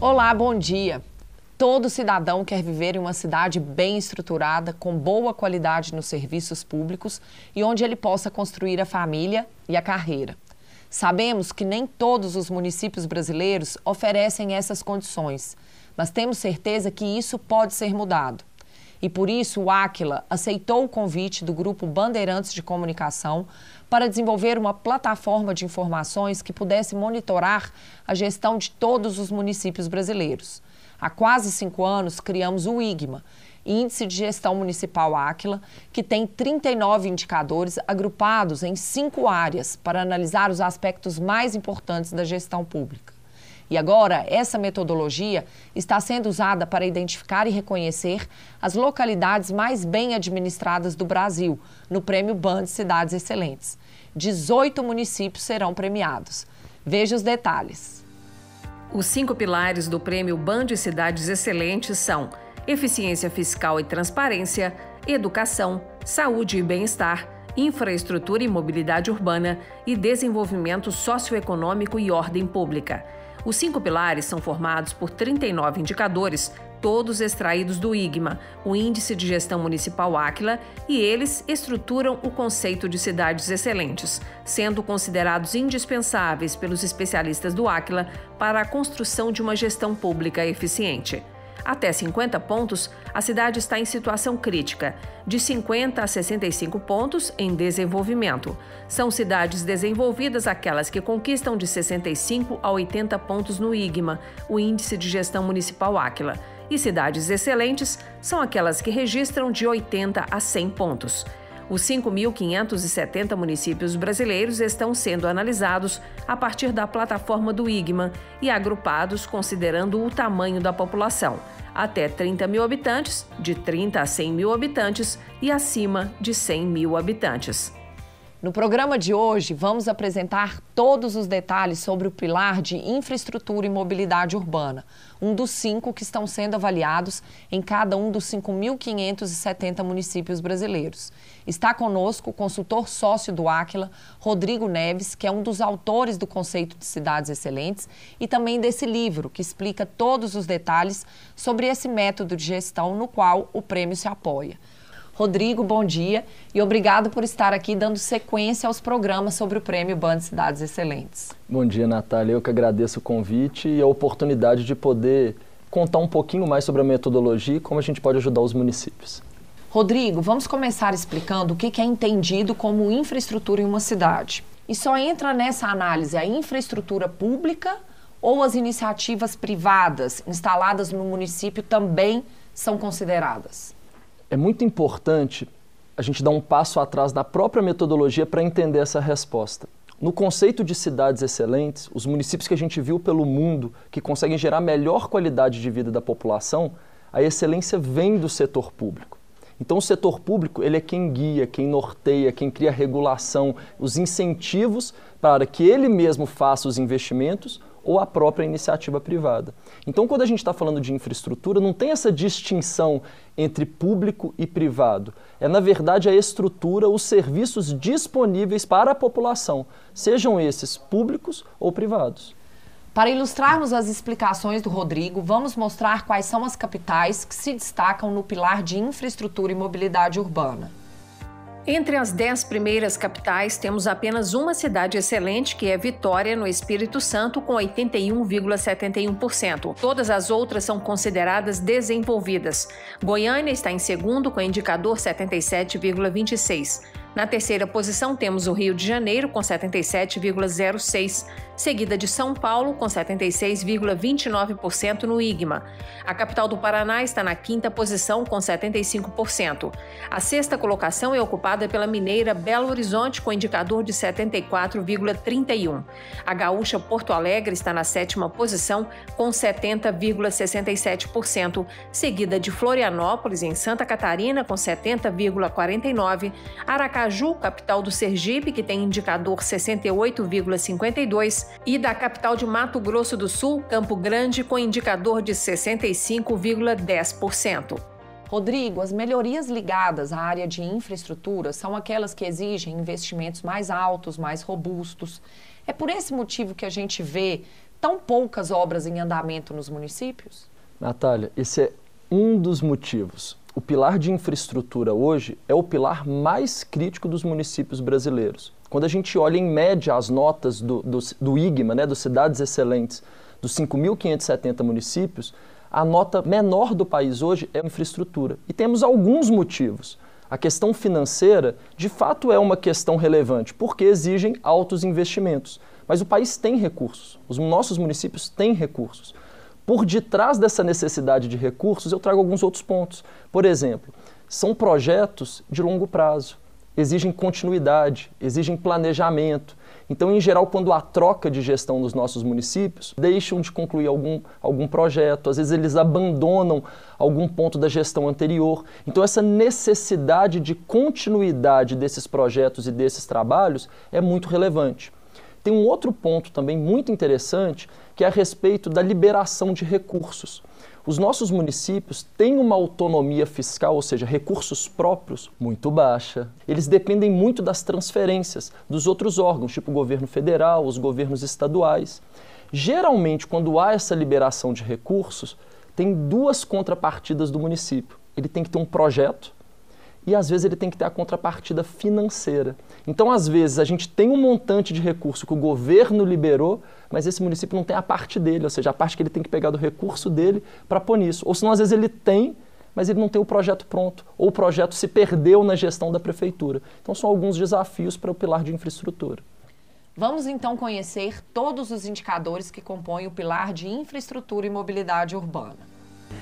Olá, bom dia. Todo cidadão quer viver em uma cidade bem estruturada, com boa qualidade nos serviços públicos e onde ele possa construir a família e a carreira. Sabemos que nem todos os municípios brasileiros oferecem essas condições, mas temos certeza que isso pode ser mudado. E por isso o Aquila aceitou o convite do Grupo Bandeirantes de Comunicação para desenvolver uma plataforma de informações que pudesse monitorar a gestão de todos os municípios brasileiros. Há quase cinco anos, criamos o IGMA, Índice de Gestão Municipal Áquila, que tem 39 indicadores agrupados em cinco áreas para analisar os aspectos mais importantes da gestão pública. E agora, essa metodologia está sendo usada para identificar e reconhecer as localidades mais bem administradas do Brasil, no Prêmio Band Cidades Excelentes. 18 municípios serão premiados. Veja os detalhes. Os cinco pilares do Prêmio Band Cidades Excelentes são eficiência fiscal e transparência, educação, saúde e bem-estar, infraestrutura e mobilidade urbana e desenvolvimento socioeconômico e ordem pública. Os cinco pilares são formados por 39 indicadores, todos extraídos do IGMA, o Índice de Gestão Municipal Áquila, e eles estruturam o conceito de cidades excelentes, sendo considerados indispensáveis pelos especialistas do Áquila para a construção de uma gestão pública eficiente. Até 50 pontos, a cidade está em situação crítica, de 50 a 65 pontos em desenvolvimento. São cidades desenvolvidas aquelas que conquistam de 65 a 80 pontos no IGMA, o Índice de Gestão Municipal Áquila. E cidades excelentes são aquelas que registram de 80 a 100 pontos. Os 5.570 municípios brasileiros estão sendo analisados a partir da plataforma do IGMA e agrupados considerando o tamanho da população até 30 mil habitantes, de 30 a 100 mil habitantes e acima de 100 mil habitantes. No programa de hoje, vamos apresentar todos os detalhes sobre o pilar de infraestrutura e mobilidade urbana, um dos cinco que estão sendo avaliados em cada um dos 5.570 municípios brasileiros. Está conosco o consultor sócio do Áquila, Rodrigo Neves, que é um dos autores do conceito de cidades excelentes e também desse livro, que explica todos os detalhes sobre esse método de gestão no qual o prêmio se apoia. Rodrigo, bom dia e obrigado por estar aqui dando sequência aos programas sobre o Prêmio Band Cidades Excelentes. Bom dia, Natália. Eu que agradeço o convite e a oportunidade de poder contar um pouquinho mais sobre a metodologia e como a gente pode ajudar os municípios. Rodrigo, vamos começar explicando o que é entendido como infraestrutura em uma cidade. E só entra nessa análise a infraestrutura pública ou as iniciativas privadas instaladas no município também são consideradas? é muito importante a gente dar um passo atrás da própria metodologia para entender essa resposta. No conceito de cidades excelentes, os municípios que a gente viu pelo mundo que conseguem gerar melhor qualidade de vida da população, a excelência vem do setor público. Então o setor público ele é quem guia, quem norteia, quem cria regulação, os incentivos para que ele mesmo faça os investimentos ou a própria iniciativa privada. Então, quando a gente está falando de infraestrutura, não tem essa distinção entre público e privado. É, na verdade, a estrutura, os serviços disponíveis para a população, sejam esses públicos ou privados. Para ilustrarmos as explicações do Rodrigo, vamos mostrar quais são as capitais que se destacam no pilar de infraestrutura e mobilidade urbana. Entre as dez primeiras capitais, temos apenas uma cidade excelente, que é Vitória, no Espírito Santo, com 81,71%. Todas as outras são consideradas desenvolvidas. Goiânia está em segundo, com indicador 77,26%. Na terceira posição, temos o Rio de Janeiro, com 77,06%. Seguida de São Paulo, com 76,29% no IGMA. A capital do Paraná está na quinta posição, com 75%. A sexta colocação é ocupada pela mineira Belo Horizonte, com indicador de 74,31%. A gaúcha Porto Alegre está na sétima posição, com 70,67%, seguida de Florianópolis, em Santa Catarina, com 70,49%. Aracaju, capital do Sergipe, que tem indicador 68,52%, e da capital de Mato Grosso do Sul, Campo Grande, com indicador de 65,10%. Rodrigo, as melhorias ligadas à área de infraestrutura são aquelas que exigem investimentos mais altos, mais robustos. É por esse motivo que a gente vê tão poucas obras em andamento nos municípios? Natália, esse é um dos motivos. O pilar de infraestrutura hoje é o pilar mais crítico dos municípios brasileiros. Quando a gente olha em média as notas do, do, do IGMA, né, dos Cidades Excelentes, dos 5.570 municípios, a nota menor do país hoje é infraestrutura. E temos alguns motivos. A questão financeira, de fato, é uma questão relevante, porque exigem altos investimentos. Mas o país tem recursos, os nossos municípios têm recursos. Por detrás dessa necessidade de recursos, eu trago alguns outros pontos. Por exemplo, são projetos de longo prazo, exigem continuidade, exigem planejamento. Então, em geral, quando há troca de gestão nos nossos municípios, deixam de concluir algum, algum projeto, às vezes eles abandonam algum ponto da gestão anterior. Então, essa necessidade de continuidade desses projetos e desses trabalhos é muito relevante. Tem um outro ponto também muito interessante, que é a respeito da liberação de recursos. Os nossos municípios têm uma autonomia fiscal, ou seja, recursos próprios, muito baixa. Eles dependem muito das transferências dos outros órgãos, tipo o governo federal, os governos estaduais. Geralmente, quando há essa liberação de recursos, tem duas contrapartidas do município. Ele tem que ter um projeto e às vezes ele tem que ter a contrapartida financeira. Então, às vezes, a gente tem um montante de recurso que o governo liberou, mas esse município não tem a parte dele, ou seja, a parte que ele tem que pegar do recurso dele para pôr nisso. Ou senão, às vezes, ele tem, mas ele não tem o projeto pronto, ou o projeto se perdeu na gestão da prefeitura. Então, são alguns desafios para o pilar de infraestrutura. Vamos então conhecer todos os indicadores que compõem o pilar de infraestrutura e mobilidade urbana.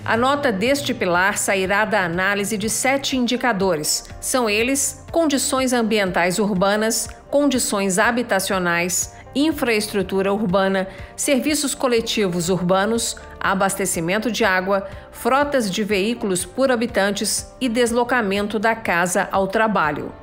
A nota deste pilar sairá da análise de sete indicadores. São eles: condições ambientais urbanas, condições habitacionais, infraestrutura urbana, serviços coletivos urbanos, abastecimento de água, frotas de veículos por habitantes e deslocamento da casa ao trabalho.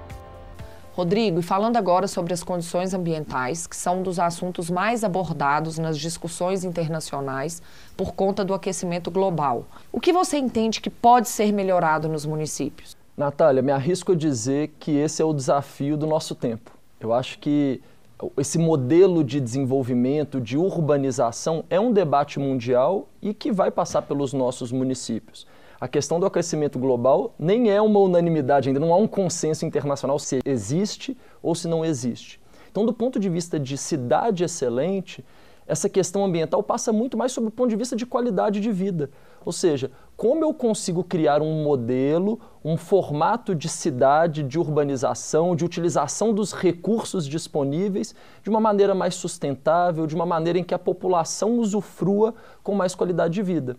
Rodrigo, e falando agora sobre as condições ambientais, que são um dos assuntos mais abordados nas discussões internacionais por conta do aquecimento global, o que você entende que pode ser melhorado nos municípios? Natália, me arrisco a dizer que esse é o desafio do nosso tempo. Eu acho que esse modelo de desenvolvimento, de urbanização, é um debate mundial e que vai passar pelos nossos municípios a questão do aquecimento global nem é uma unanimidade, ainda não há um consenso internacional se existe ou se não existe. Então, do ponto de vista de cidade excelente, essa questão ambiental passa muito mais sobre o ponto de vista de qualidade de vida. Ou seja, como eu consigo criar um modelo, um formato de cidade, de urbanização, de utilização dos recursos disponíveis de uma maneira mais sustentável, de uma maneira em que a população usufrua com mais qualidade de vida.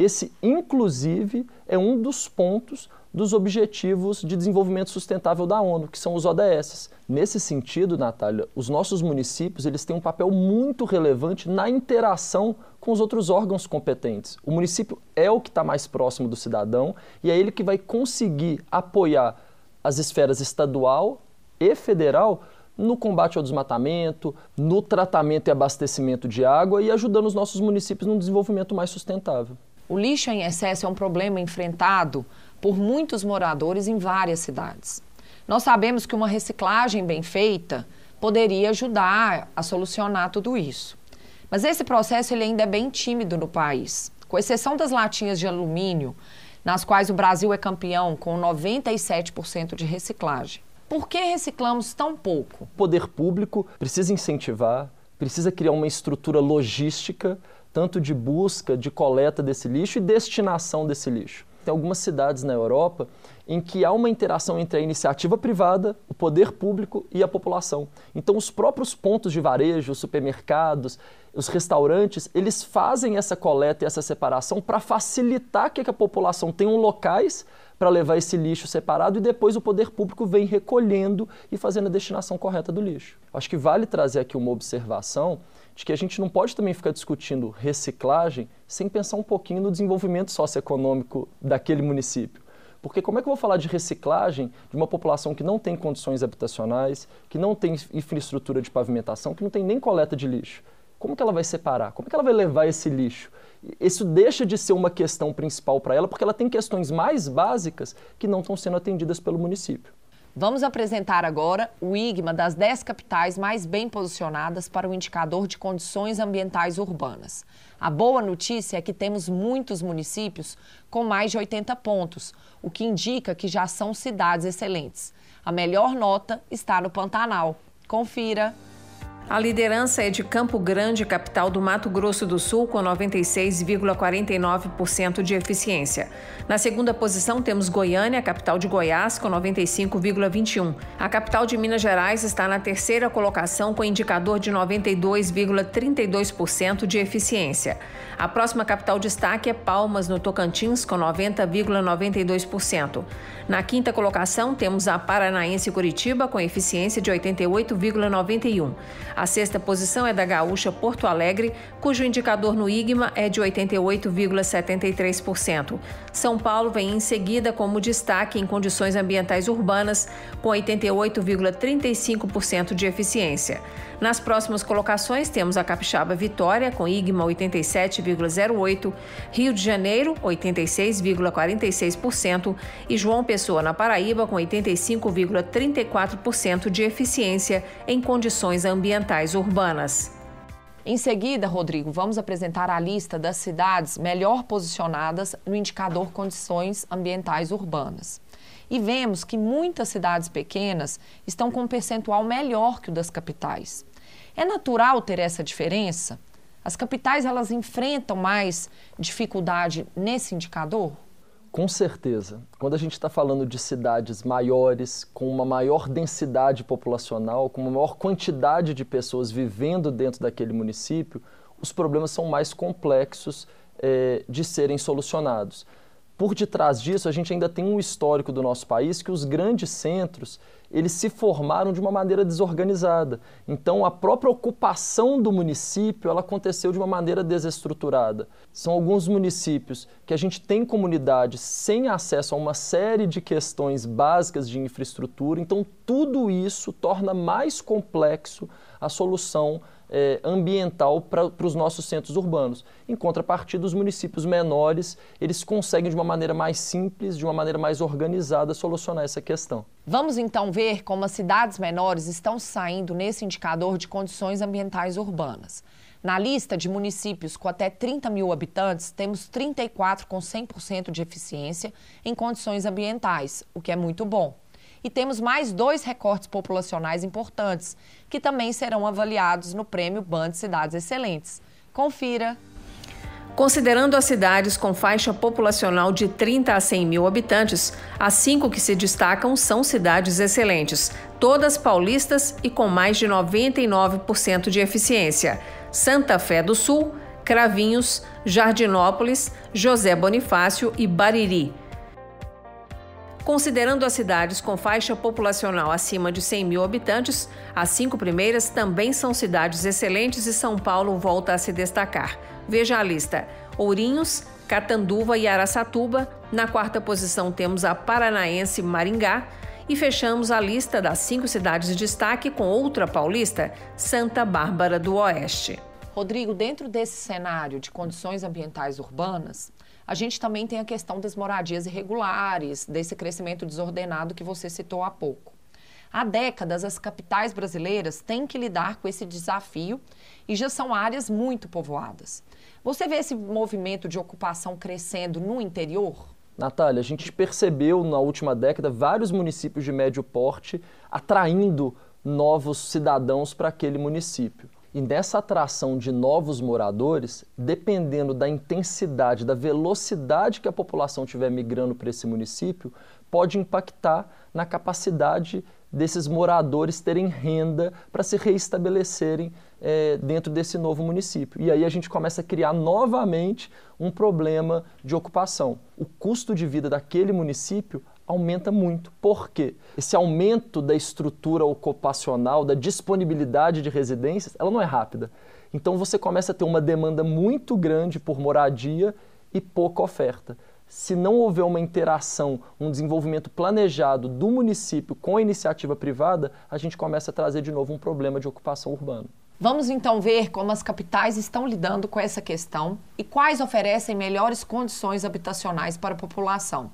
Esse, inclusive, é um dos pontos dos Objetivos de Desenvolvimento Sustentável da ONU, que são os ODS. Nesse sentido, Natália, os nossos municípios eles têm um papel muito relevante na interação com os outros órgãos competentes. O município é o que está mais próximo do cidadão e é ele que vai conseguir apoiar as esferas estadual e federal no combate ao desmatamento, no tratamento e abastecimento de água e ajudando os nossos municípios num desenvolvimento mais sustentável. O lixo em excesso é um problema enfrentado por muitos moradores em várias cidades. Nós sabemos que uma reciclagem bem feita poderia ajudar a solucionar tudo isso. Mas esse processo ele ainda é bem tímido no país, com exceção das latinhas de alumínio, nas quais o Brasil é campeão com 97% de reciclagem. Por que reciclamos tão pouco? O poder público precisa incentivar, precisa criar uma estrutura logística tanto de busca, de coleta desse lixo e destinação desse lixo. Tem algumas cidades na Europa em que há uma interação entre a iniciativa privada, o poder público e a população. Então, os próprios pontos de varejo, os supermercados, os restaurantes, eles fazem essa coleta e essa separação para facilitar que a população tenha locais para levar esse lixo separado e depois o poder público vem recolhendo e fazendo a destinação correta do lixo. Acho que vale trazer aqui uma observação de que a gente não pode também ficar discutindo reciclagem sem pensar um pouquinho no desenvolvimento socioeconômico daquele município. Porque como é que eu vou falar de reciclagem de uma população que não tem condições habitacionais, que não tem infraestrutura de pavimentação, que não tem nem coleta de lixo? Como que ela vai separar? Como é que ela vai levar esse lixo? Isso deixa de ser uma questão principal para ela, porque ela tem questões mais básicas que não estão sendo atendidas pelo município. Vamos apresentar agora o IGMA das 10 capitais mais bem posicionadas para o indicador de condições ambientais urbanas. A boa notícia é que temos muitos municípios com mais de 80 pontos, o que indica que já são cidades excelentes. A melhor nota está no Pantanal. Confira! A liderança é de Campo Grande, capital do Mato Grosso do Sul, com 96,49% de eficiência. Na segunda posição temos Goiânia, capital de Goiás, com 95,21%. A capital de Minas Gerais está na terceira colocação, com indicador de 92,32% de eficiência. A próxima capital destaque é Palmas, no Tocantins, com 90,92%. Na quinta colocação temos a Paranaense Curitiba, com eficiência de 88,91%. A sexta posição é da gaúcha Porto Alegre, cujo indicador no IGMA é de 88,73%. São Paulo vem em seguida como destaque em condições ambientais urbanas, com 88,35% de eficiência. Nas próximas colocações temos a Capixaba Vitória, com IGMA 87,08%, Rio de Janeiro, 86,46% e João Pessoa, na Paraíba, com 85,34% de eficiência em condições ambientais urbanas. Em seguida, Rodrigo, vamos apresentar a lista das cidades melhor posicionadas no indicador Condições Ambientais Urbanas. E vemos que muitas cidades pequenas estão com um percentual melhor que o das capitais. É natural ter essa diferença? As capitais elas enfrentam mais dificuldade nesse indicador? Com certeza. Quando a gente está falando de cidades maiores, com uma maior densidade populacional, com uma maior quantidade de pessoas vivendo dentro daquele município, os problemas são mais complexos é, de serem solucionados. Por detrás disso, a gente ainda tem um histórico do nosso país que os grandes centros eles se formaram de uma maneira desorganizada. Então, a própria ocupação do município ela aconteceu de uma maneira desestruturada. São alguns municípios que a gente tem comunidades sem acesso a uma série de questões básicas de infraestrutura. Então, tudo isso torna mais complexo a solução é, ambiental para os nossos centros urbanos. Em contrapartida, os municípios menores, eles conseguem de uma maneira mais simples, de uma maneira mais organizada, solucionar essa questão. Vamos então ver como as cidades menores estão saindo nesse indicador de condições ambientais urbanas. Na lista de municípios com até 30 mil habitantes, temos 34 com 100% de eficiência em condições ambientais, o que é muito bom. E temos mais dois recortes populacionais importantes, que também serão avaliados no Prêmio Band Cidades Excelentes. Confira! Considerando as cidades com faixa populacional de 30 a 100 mil habitantes, as cinco que se destacam são cidades excelentes, todas paulistas e com mais de 99% de eficiência: Santa Fé do Sul, Cravinhos, Jardinópolis, José Bonifácio e Bariri. Considerando as cidades com faixa populacional acima de 100 mil habitantes, as cinco primeiras também são cidades excelentes e São Paulo volta a se destacar. Veja a lista: Ourinhos, Catanduva e Araçatuba. Na quarta posição temos a paranaense Maringá. E fechamos a lista das cinco cidades de destaque com outra paulista, Santa Bárbara do Oeste. Rodrigo, dentro desse cenário de condições ambientais urbanas, a gente também tem a questão das moradias irregulares, desse crescimento desordenado que você citou há pouco. Há décadas, as capitais brasileiras têm que lidar com esse desafio e já são áreas muito povoadas. Você vê esse movimento de ocupação crescendo no interior? Natália, a gente percebeu na última década vários municípios de médio porte atraindo novos cidadãos para aquele município. E nessa atração de novos moradores, dependendo da intensidade, da velocidade que a população estiver migrando para esse município, pode impactar na capacidade desses moradores terem renda para se reestabelecerem é, dentro desse novo município. E aí a gente começa a criar novamente um problema de ocupação. O custo de vida daquele município aumenta muito. Por quê? Esse aumento da estrutura ocupacional, da disponibilidade de residências, ela não é rápida. Então você começa a ter uma demanda muito grande por moradia e pouca oferta se não houver uma interação, um desenvolvimento planejado do município com a iniciativa privada, a gente começa a trazer de novo um problema de ocupação urbana. Vamos então ver como as capitais estão lidando com essa questão e quais oferecem melhores condições habitacionais para a população.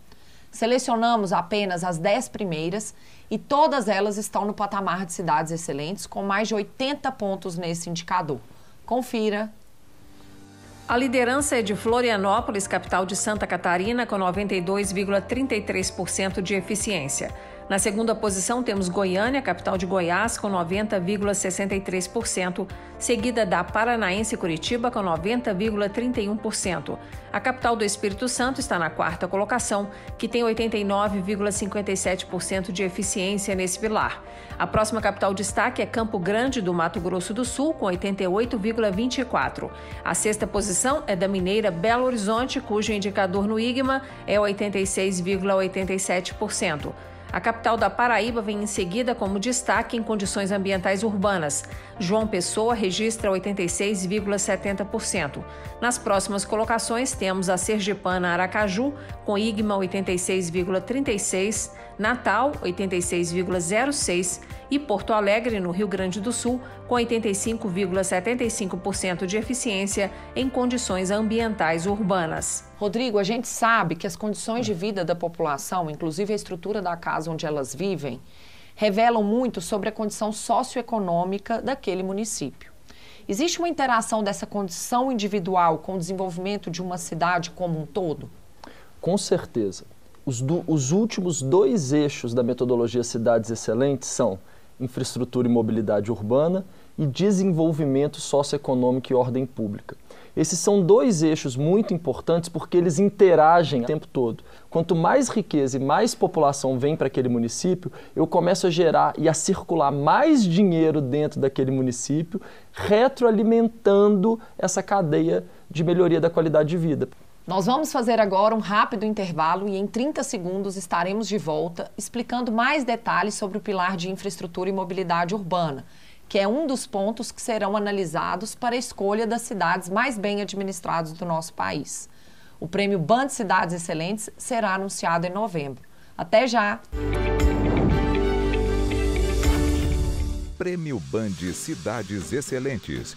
Selecionamos apenas as 10 primeiras e todas elas estão no patamar de cidades excelentes, com mais de 80 pontos nesse indicador. Confira a liderança é de Florianópolis, capital de Santa Catarina, com 92,33% de eficiência. Na segunda posição temos Goiânia, capital de Goiás, com 90,63%, seguida da Paranaense Curitiba, com 90,31%. A capital do Espírito Santo está na quarta colocação, que tem 89,57% de eficiência nesse pilar. A próxima capital destaque é Campo Grande, do Mato Grosso do Sul, com 88,24%. A sexta posição é da mineira Belo Horizonte, cujo indicador no IGMA é 86,87%. A capital da Paraíba vem em seguida como destaque em condições ambientais urbanas. João Pessoa registra 86,70%. Nas próximas colocações temos a Sergipana Aracaju, com IGMA 86,36%, Natal 86,06% e Porto Alegre, no Rio Grande do Sul, com 85,75% de eficiência em condições ambientais urbanas. Rodrigo, a gente sabe que as condições de vida da população, inclusive a estrutura da casa onde elas vivem, revelam muito sobre a condição socioeconômica daquele município. Existe uma interação dessa condição individual com o desenvolvimento de uma cidade como um todo? Com certeza. Os, do, os últimos dois eixos da metodologia Cidades Excelentes são infraestrutura e mobilidade urbana e desenvolvimento socioeconômico e ordem pública. Esses são dois eixos muito importantes porque eles interagem o tempo todo. Quanto mais riqueza e mais população vem para aquele município, eu começo a gerar e a circular mais dinheiro dentro daquele município, retroalimentando essa cadeia de melhoria da qualidade de vida. Nós vamos fazer agora um rápido intervalo e em 30 segundos estaremos de volta explicando mais detalhes sobre o pilar de infraestrutura e mobilidade urbana, que é um dos pontos que serão analisados para a escolha das cidades mais bem administradas do nosso país. O prêmio Band Cidades Excelentes será anunciado em novembro. Até já! Prêmio Band Cidades Excelentes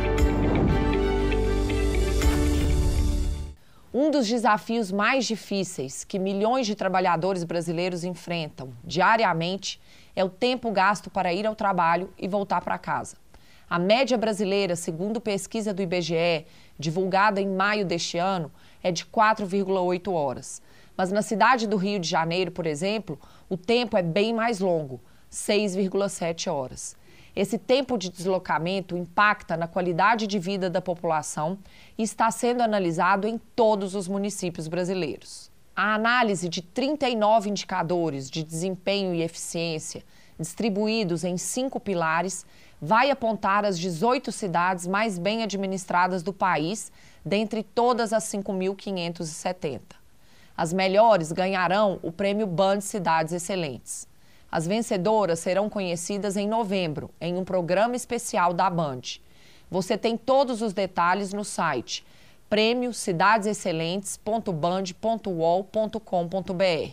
Um dos desafios mais difíceis que milhões de trabalhadores brasileiros enfrentam diariamente é o tempo gasto para ir ao trabalho e voltar para casa. A média brasileira, segundo pesquisa do IBGE, divulgada em maio deste ano, é de 4,8 horas. Mas na cidade do Rio de Janeiro, por exemplo, o tempo é bem mais longo, 6,7 horas. Esse tempo de deslocamento impacta na qualidade de vida da população e está sendo analisado em todos os municípios brasileiros. A análise de 39 indicadores de desempenho e eficiência, distribuídos em cinco pilares, vai apontar as 18 cidades mais bem administradas do país, dentre todas as 5.570. As melhores ganharão o prêmio Band Cidades Excelentes. As vencedoras serão conhecidas em novembro, em um programa especial da Band. Você tem todos os detalhes no site prêmiocidadesexcelentes.band.uol.com.br.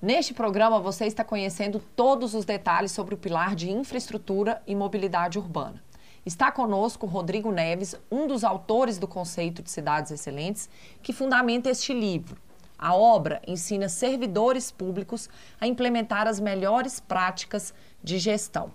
Neste programa você está conhecendo todos os detalhes sobre o pilar de infraestrutura e mobilidade urbana. Está conosco Rodrigo Neves, um dos autores do conceito de cidades excelentes, que fundamenta este livro. A obra ensina servidores públicos a implementar as melhores práticas de gestão.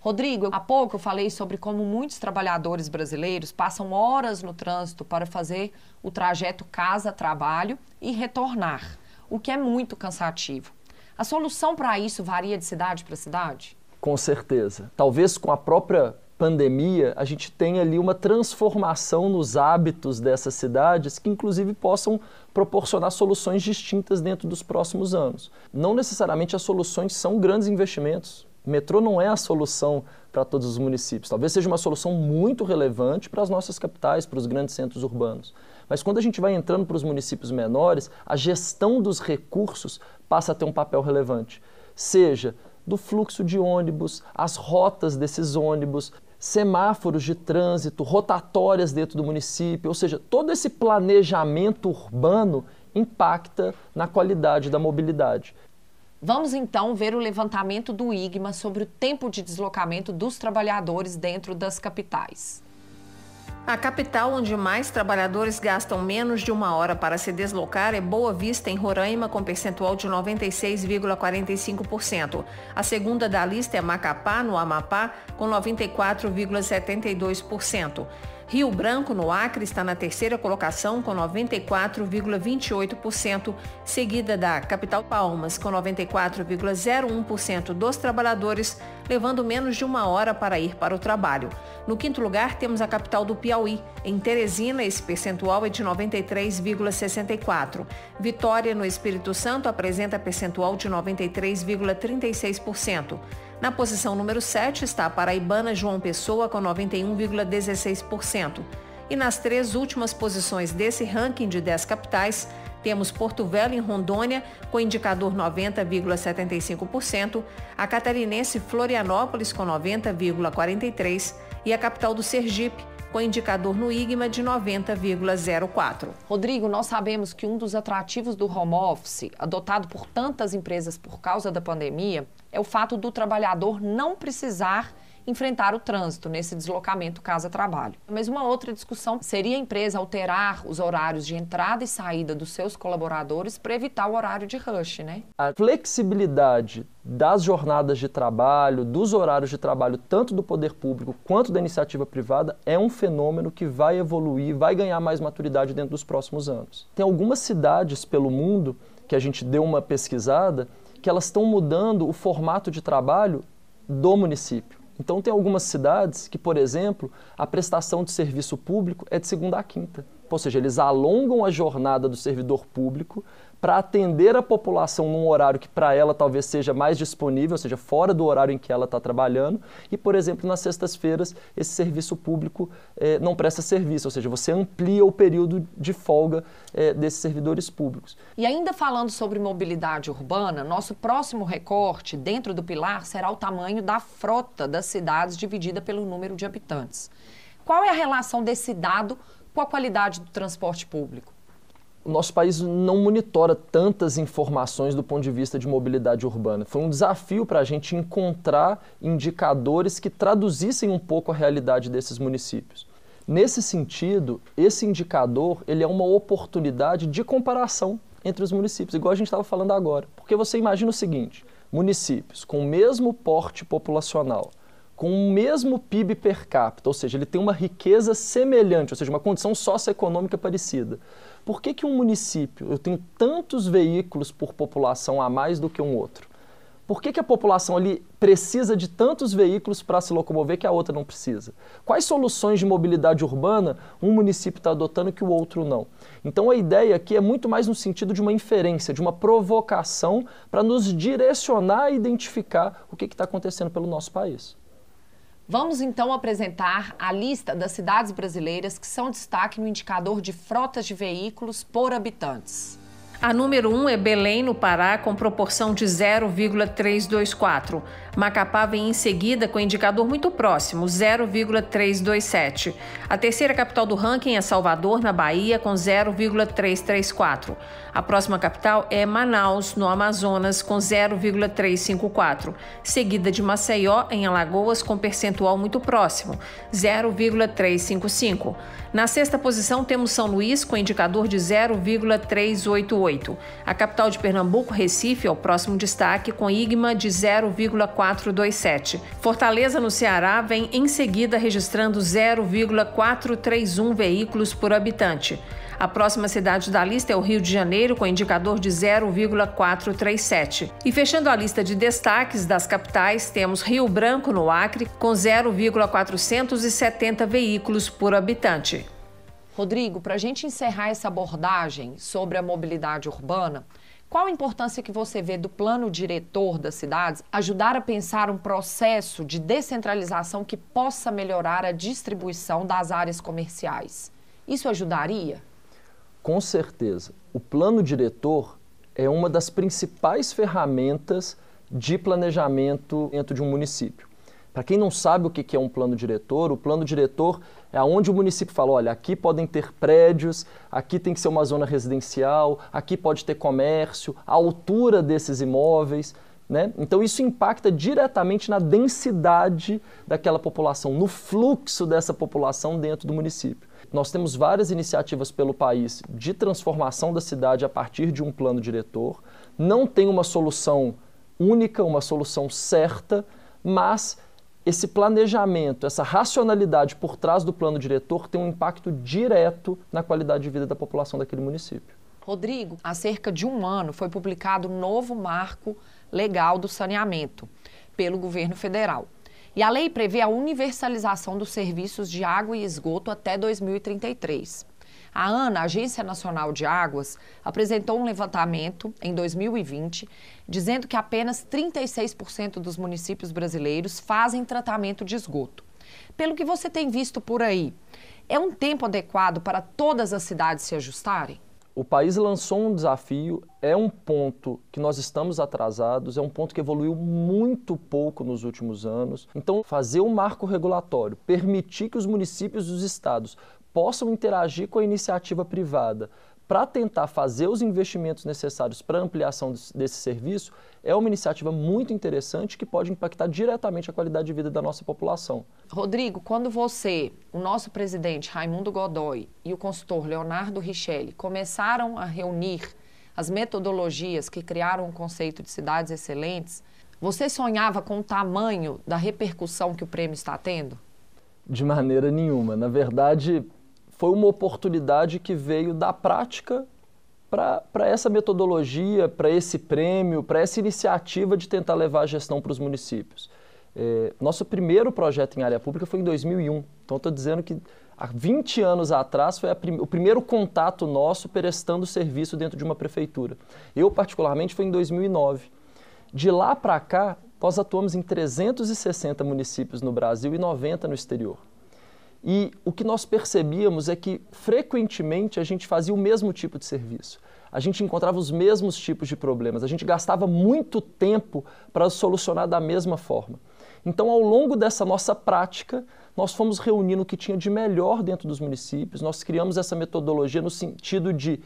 Rodrigo, há pouco eu falei sobre como muitos trabalhadores brasileiros passam horas no trânsito para fazer o trajeto casa-trabalho e retornar, o que é muito cansativo. A solução para isso varia de cidade para cidade? Com certeza. Talvez com a própria pandemia, a gente tenha ali uma transformação nos hábitos dessas cidades que, inclusive, possam proporcionar soluções distintas dentro dos próximos anos. Não necessariamente as soluções são grandes investimentos. O metrô não é a solução para todos os municípios. Talvez seja uma solução muito relevante para as nossas capitais, para os grandes centros urbanos. Mas quando a gente vai entrando para os municípios menores, a gestão dos recursos passa a ter um papel relevante. Seja do fluxo de ônibus, as rotas desses ônibus, semáforos de trânsito, rotatórias dentro do município, ou seja, todo esse planejamento urbano impacta na qualidade da mobilidade. Vamos então ver o levantamento do IGMA sobre o tempo de deslocamento dos trabalhadores dentro das capitais. A capital onde mais trabalhadores gastam menos de uma hora para se deslocar é Boa Vista, em Roraima, com percentual de 96,45%. A segunda da lista é Macapá, no Amapá, com 94,72%. Rio Branco, no Acre, está na terceira colocação com 94,28%, seguida da capital Palmas, com 94,01% dos trabalhadores, levando menos de uma hora para ir para o trabalho. No quinto lugar, temos a capital do Piauí. Em Teresina, esse percentual é de 93,64%. Vitória, no Espírito Santo, apresenta percentual de 93,36%. Na posição número 7 está a paraibana João Pessoa com 91,16%. E nas três últimas posições desse ranking de 10 capitais, temos Porto Velho em Rondônia com indicador 90,75%, a catarinense Florianópolis com 90,43% e a capital do Sergipe com indicador no IGMA de 90,04. Rodrigo, nós sabemos que um dos atrativos do home office, adotado por tantas empresas por causa da pandemia, é o fato do trabalhador não precisar enfrentar o trânsito nesse deslocamento casa-trabalho. Mas uma outra discussão seria a empresa alterar os horários de entrada e saída dos seus colaboradores para evitar o horário de rush, né? A flexibilidade das jornadas de trabalho, dos horários de trabalho, tanto do poder público quanto da iniciativa privada, é um fenômeno que vai evoluir, vai ganhar mais maturidade dentro dos próximos anos. Tem algumas cidades pelo mundo que a gente deu uma pesquisada que elas estão mudando o formato de trabalho do município. Então, tem algumas cidades que, por exemplo, a prestação de serviço público é de segunda a quinta. Ou seja, eles alongam a jornada do servidor público para atender a população num horário que para ela talvez seja mais disponível, ou seja, fora do horário em que ela está trabalhando. E, por exemplo, nas sextas-feiras, esse serviço público eh, não presta serviço, ou seja, você amplia o período de folga eh, desses servidores públicos. E ainda falando sobre mobilidade urbana, nosso próximo recorte dentro do pilar será o tamanho da frota das cidades dividida pelo número de habitantes. Qual é a relação desse dado com a qualidade do transporte público? o nosso país não monitora tantas informações do ponto de vista de mobilidade urbana. Foi um desafio para a gente encontrar indicadores que traduzissem um pouco a realidade desses municípios. Nesse sentido, esse indicador ele é uma oportunidade de comparação entre os municípios, igual a gente estava falando agora. Porque você imagina o seguinte: municípios com o mesmo porte populacional, com o mesmo PIB per capita, ou seja, ele tem uma riqueza semelhante, ou seja, uma condição socioeconômica parecida por que, que um município eu tenho tantos veículos por população a mais do que um outro? Por que, que a população ali precisa de tantos veículos para se locomover que a outra não precisa? Quais soluções de mobilidade urbana um município está adotando que o outro não? Então a ideia aqui é muito mais no sentido de uma inferência, de uma provocação para nos direcionar a identificar o que está acontecendo pelo nosso país. Vamos então apresentar a lista das cidades brasileiras que são destaque no indicador de frotas de veículos por habitantes. A número 1 um é Belém, no Pará, com proporção de 0,324. Macapá vem em seguida com indicador muito próximo, 0,327. A terceira capital do ranking é Salvador, na Bahia, com 0,334. A próxima capital é Manaus, no Amazonas, com 0,354. Seguida de Maceió, em Alagoas, com percentual muito próximo, 0,355. Na sexta posição temos São Luís, com indicador de 0,388. A capital de Pernambuco, Recife, é o próximo destaque, com IGMA de 0,427. Fortaleza, no Ceará, vem em seguida registrando 0,431 veículos por habitante. A próxima cidade da lista é o Rio de Janeiro, com indicador de 0,437. E fechando a lista de destaques das capitais, temos Rio Branco, no Acre, com 0,470 veículos por habitante. Rodrigo, para a gente encerrar essa abordagem sobre a mobilidade urbana, qual a importância que você vê do plano diretor das cidades ajudar a pensar um processo de descentralização que possa melhorar a distribuição das áreas comerciais? Isso ajudaria? Com certeza. O plano diretor é uma das principais ferramentas de planejamento dentro de um município. Para quem não sabe o que é um plano diretor, o plano diretor é onde o município fala: olha, aqui podem ter prédios, aqui tem que ser uma zona residencial, aqui pode ter comércio, a altura desses imóveis. Né? Então, isso impacta diretamente na densidade daquela população, no fluxo dessa população dentro do município. Nós temos várias iniciativas pelo país de transformação da cidade a partir de um plano diretor. Não tem uma solução única, uma solução certa, mas esse planejamento, essa racionalidade por trás do plano diretor tem um impacto direto na qualidade de vida da população daquele município. Rodrigo, há cerca de um ano foi publicado o um novo marco legal do saneamento pelo governo federal. E a lei prevê a universalização dos serviços de água e esgoto até 2033. A ANA, Agência Nacional de Águas, apresentou um levantamento em 2020 dizendo que apenas 36% dos municípios brasileiros fazem tratamento de esgoto. Pelo que você tem visto por aí, é um tempo adequado para todas as cidades se ajustarem? o país lançou um desafio, é um ponto que nós estamos atrasados, é um ponto que evoluiu muito pouco nos últimos anos. Então, fazer um marco regulatório, permitir que os municípios e os estados possam interagir com a iniciativa privada para tentar fazer os investimentos necessários para a ampliação desse serviço é uma iniciativa muito interessante que pode impactar diretamente a qualidade de vida da nossa população. Rodrigo, quando você, o nosso presidente Raimundo Godoy e o consultor Leonardo Richelli começaram a reunir as metodologias que criaram o conceito de cidades excelentes, você sonhava com o tamanho da repercussão que o prêmio está tendo? De maneira nenhuma. Na verdade, foi uma oportunidade que veio da prática para essa metodologia, para esse prêmio, para essa iniciativa de tentar levar a gestão para os municípios. É, nosso primeiro projeto em área pública foi em 2001, então estou dizendo que há 20 anos atrás foi prim o primeiro contato nosso prestando serviço dentro de uma prefeitura. Eu, particularmente, foi em 2009. De lá para cá, nós atuamos em 360 municípios no Brasil e 90 no exterior. E o que nós percebíamos é que frequentemente a gente fazia o mesmo tipo de serviço. A gente encontrava os mesmos tipos de problemas, a gente gastava muito tempo para solucionar da mesma forma. Então, ao longo dessa nossa prática, nós fomos reunindo o que tinha de melhor dentro dos municípios, nós criamos essa metodologia no sentido de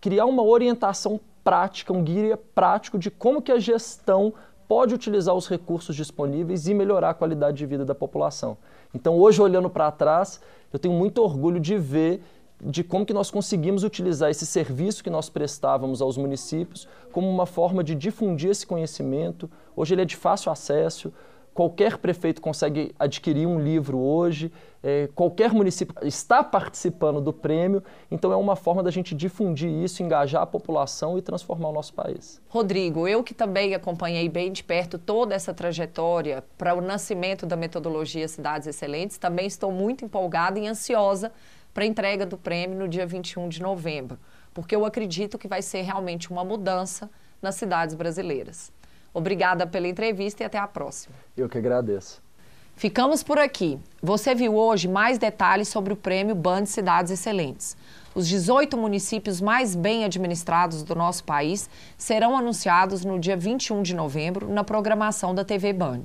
criar uma orientação prática, um guia prático de como que a gestão pode utilizar os recursos disponíveis e melhorar a qualidade de vida da população. Então, hoje, olhando para trás, eu tenho muito orgulho de ver de como que nós conseguimos utilizar esse serviço que nós prestávamos aos municípios como uma forma de difundir esse conhecimento. Hoje ele é de fácil acesso, qualquer prefeito consegue adquirir um livro hoje, é, qualquer município está participando do prêmio, então é uma forma da gente difundir isso, engajar a população e transformar o nosso país. Rodrigo, eu que também acompanhei bem de perto toda essa trajetória para o nascimento da metodologia Cidades Excelentes, também estou muito empolgada e ansiosa para a entrega do prêmio no dia 21 de novembro, porque eu acredito que vai ser realmente uma mudança nas cidades brasileiras. Obrigada pela entrevista e até a próxima. Eu que agradeço. Ficamos por aqui. Você viu hoje mais detalhes sobre o prêmio Band Cidades Excelentes. Os 18 municípios mais bem administrados do nosso país serão anunciados no dia 21 de novembro na programação da TV Band.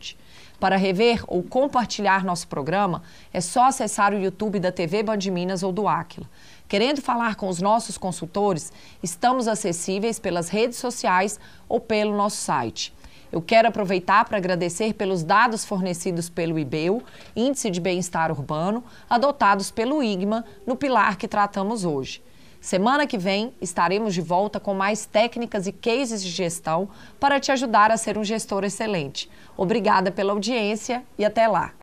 Para rever ou compartilhar nosso programa, é só acessar o YouTube da TV Band Minas ou do Áquila. Querendo falar com os nossos consultores, estamos acessíveis pelas redes sociais ou pelo nosso site. Eu quero aproveitar para agradecer pelos dados fornecidos pelo IBEU, Índice de Bem-Estar Urbano, adotados pelo IGMA no pilar que tratamos hoje. Semana que vem estaremos de volta com mais técnicas e cases de gestão para te ajudar a ser um gestor excelente. Obrigada pela audiência e até lá.